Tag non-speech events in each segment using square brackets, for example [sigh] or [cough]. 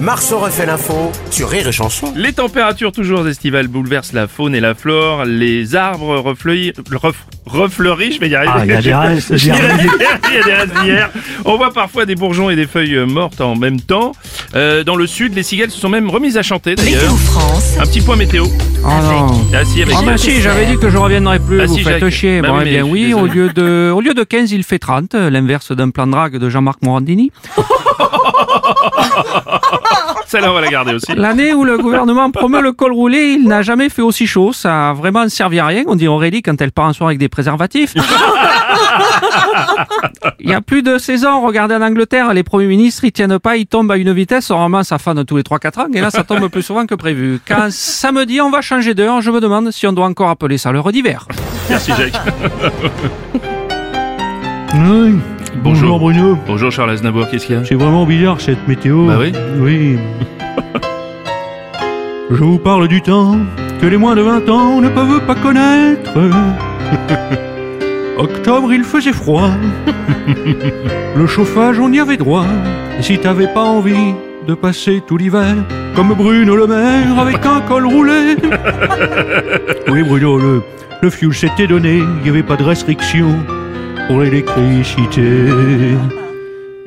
Marceau refait l'info sur Rire et Chanson. Les températures toujours estivales bouleversent la faune et la flore. Les arbres refleuris, ref- refleuris, je vais y arriver. Ah, il y a des [laughs] restes, Il y a des restes d'hier. On voit parfois des bourgeons et des feuilles mortes en même temps. Euh, dans le sud, les cigales se sont même remises à chanter d'ailleurs. Météo France, Un petit point météo. Oh non. Ah si, avec Ah bah si, j'avais dit que je reviendrai plus, Ah vous si, faites Jacques. chier. Bah bon, oui, eh mais bien je suis oui, au désolé. lieu, de, au lieu de 15, il fait 30, l'inverse d'un plan de drague de Jean-Marc Morandini. [laughs] Celle-là, on va la garder aussi. L'année où le gouvernement promeut le col roulé, il n'a jamais fait aussi chaud, ça a vraiment servi à rien, on dit Aurélie quand elle part en soirée avec des préservatifs. Il y a plus de 16 ans, regardez en Angleterre, les premiers ministres, ils tiennent pas, ils tombent à une vitesse, normalement ça fan tous les 3-4 ans, et là ça tombe plus souvent que prévu. Quand samedi on va changer d'heure, je me demande si on doit encore appeler ça l'heure d'hiver. Merci Jacques. Oui. Bonjour. Bonjour Bruno. Bonjour Charles Aznavour, qu'est-ce qu'il y a C'est vraiment bizarre cette météo. Bah oui. Oui. Je vous parle du temps que les moins de 20 ans ne peuvent pas connaître. Octobre, il faisait froid. Le chauffage, on y avait droit. Et si t'avais pas envie de passer tout l'hiver comme Bruno Le Maire avec un col roulé. Oui, Bruno, le, le fuel s'était donné. Il n'y avait pas de restriction pour l'électricité.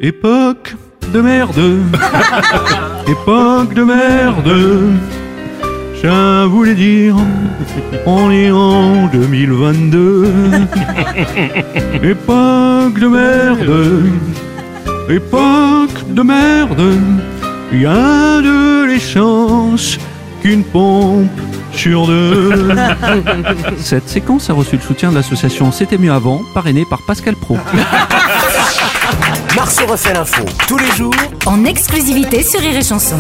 Époque de merde. [laughs] Époque de merde. Ça voulait dire, on est en 2022. [laughs] Époque de merde. Époque de merde. Il y a de l'essence qu'une pompe sur deux. [laughs] Cette séquence a reçu le soutien de l'association C'était mieux avant, parrainée par Pascal Pro. Marceau refait l'info tous les jours en exclusivité sur Rire et chanson